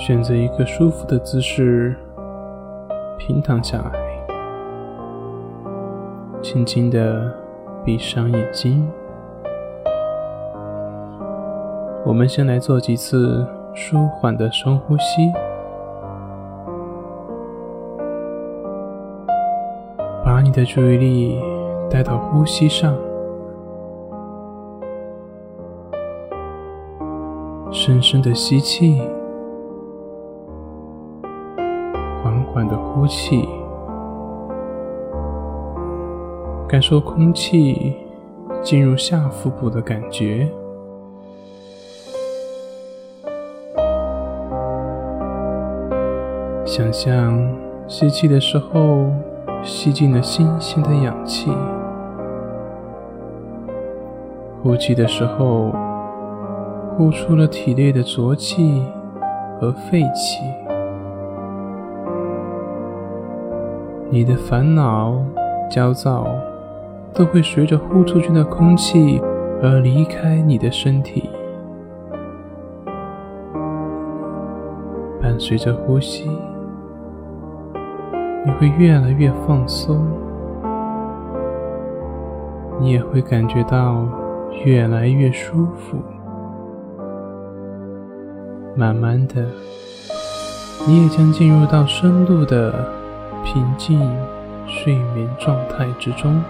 选择一个舒服的姿势，平躺下来，轻轻的闭上眼睛。我们先来做几次舒缓的深呼吸，把你的注意力带到呼吸上，深深的吸气。缓的呼气，感受空气进入下腹部的感觉。想象吸气的时候吸进了新鲜的氧气，呼气的时候呼出了体内的浊气和废气。你的烦恼、焦躁都会随着呼出去的空气而离开你的身体。伴随着呼吸，你会越来越放松，你也会感觉到越来越舒服。慢慢的，你也将进入到深度的。平静睡眠状态之中。